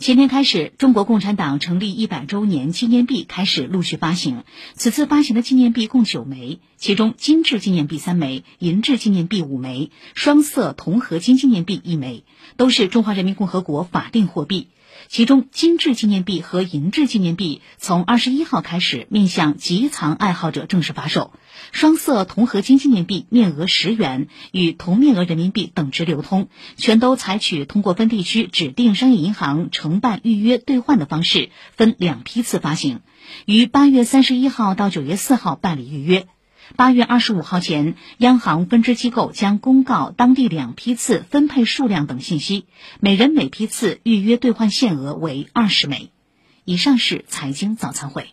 前天开始，中国共产党成立一百周年纪念币开始陆续发行。此次发行的纪念币共九枚，其中金质纪念币三枚，银质纪念币五枚，双色铜合金纪念币一枚，都是中华人民共和国法定货币。其中，金质纪念币和银质纪念币从二十一号开始面向集藏爱好者正式发售。双色铜合金纪念币面额十元，与同面额人民币等值流通，全都采取通过分地区指定商业银行承办预约兑换的方式，分两批次发行，于八月三十一号到九月四号办理预约。八月二十五号前，央行分支机构将公告当地两批次分配数量等信息，每人每批次预约兑换限额为二十枚。以上是财经早餐会。